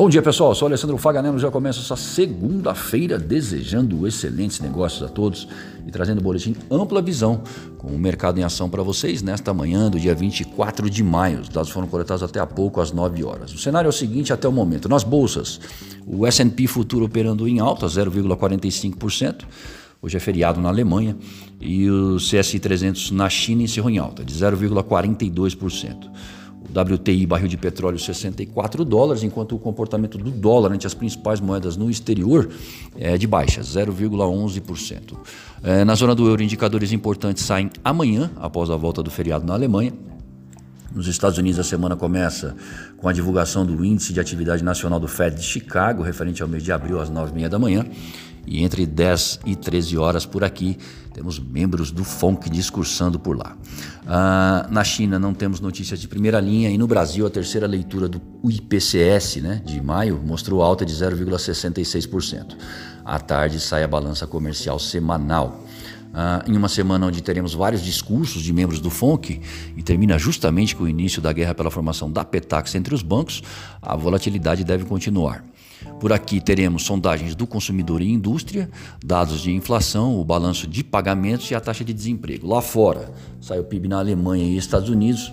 Bom dia, pessoal. Sou Alessandro Faganello. Já começo essa segunda-feira desejando excelentes negócios a todos e trazendo um boletim ampla visão com o mercado em ação para vocês nesta manhã do dia 24 de maio. Os dados foram coletados até há pouco, às 9 horas. O cenário é o seguinte até o momento. Nas bolsas, o S&P futuro operando em alta, 0,45%. Hoje é feriado na Alemanha e o CSI 300 na China encerrou em alta, de 0,42%. WTI barril de petróleo 64 dólares, enquanto o comportamento do dólar ante as principais moedas no exterior é de baixa, 0,11%. É, na zona do euro, indicadores importantes saem amanhã, após a volta do feriado na Alemanha. Nos Estados Unidos, a semana começa com a divulgação do Índice de Atividade Nacional do Fed de Chicago, referente ao mês de abril, às 9h30 da manhã. E entre 10 e 13 horas por aqui, temos membros do FONC discursando por lá. Ah, na China não temos notícias de primeira linha e no Brasil a terceira leitura do IPCS né, de maio mostrou alta de 0,66%. À tarde sai a balança comercial semanal. Ah, em uma semana onde teremos vários discursos de membros do FONC e termina justamente com o início da guerra pela formação da Petax entre os bancos, a volatilidade deve continuar. Por aqui teremos sondagens do consumidor e indústria, dados de inflação, o balanço de pagamentos e a taxa de desemprego. Lá fora, sai o PIB na Alemanha e Estados Unidos,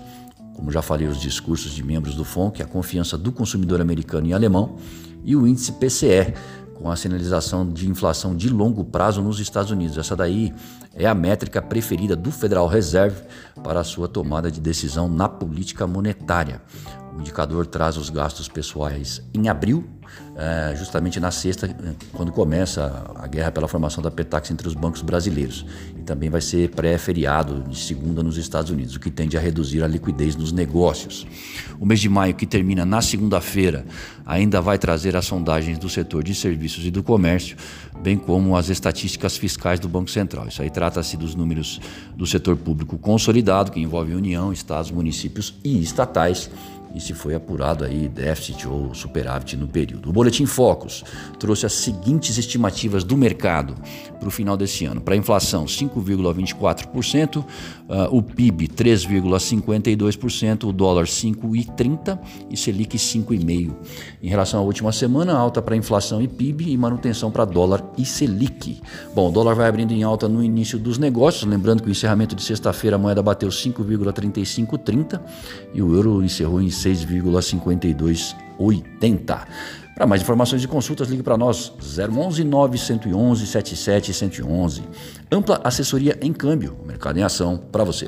como já falei, os discursos de membros do FONC, a confiança do consumidor americano e alemão e o índice PCE, com a sinalização de inflação de longo prazo nos Estados Unidos. Essa daí é a métrica preferida do Federal Reserve para a sua tomada de decisão na política monetária. O indicador traz os gastos pessoais em abril, é, justamente na sexta, quando começa a guerra pela formação da Petax entre os bancos brasileiros. E também vai ser pré-feriado de segunda nos Estados Unidos, o que tende a reduzir a liquidez nos negócios. O mês de maio, que termina na segunda-feira, ainda vai trazer as sondagens do setor de serviços e do comércio, bem como as estatísticas fiscais do Banco Central. Isso aí trata-se dos números do setor público consolidado, que envolve União, estados, municípios e estatais e se foi apurado aí déficit ou superávit no período. O Boletim Focus trouxe as seguintes estimativas do mercado para o final desse ano. Para a inflação, 5,24%, uh, ah, o PIB 3,52%, o dólar 5,30% e Selic 5,5%. Em relação à última semana, alta para inflação e PIB e manutenção para dólar e Selic. Bom, o dólar vai abrindo em alta no início dos negócios, lembrando que o encerramento de sexta-feira a moeda bateu 5,3530 e o euro encerrou em 6,5280. Para mais informações e consultas, ligue para nós 011 911 77 111. Ampla assessoria em câmbio, mercado em ação para você.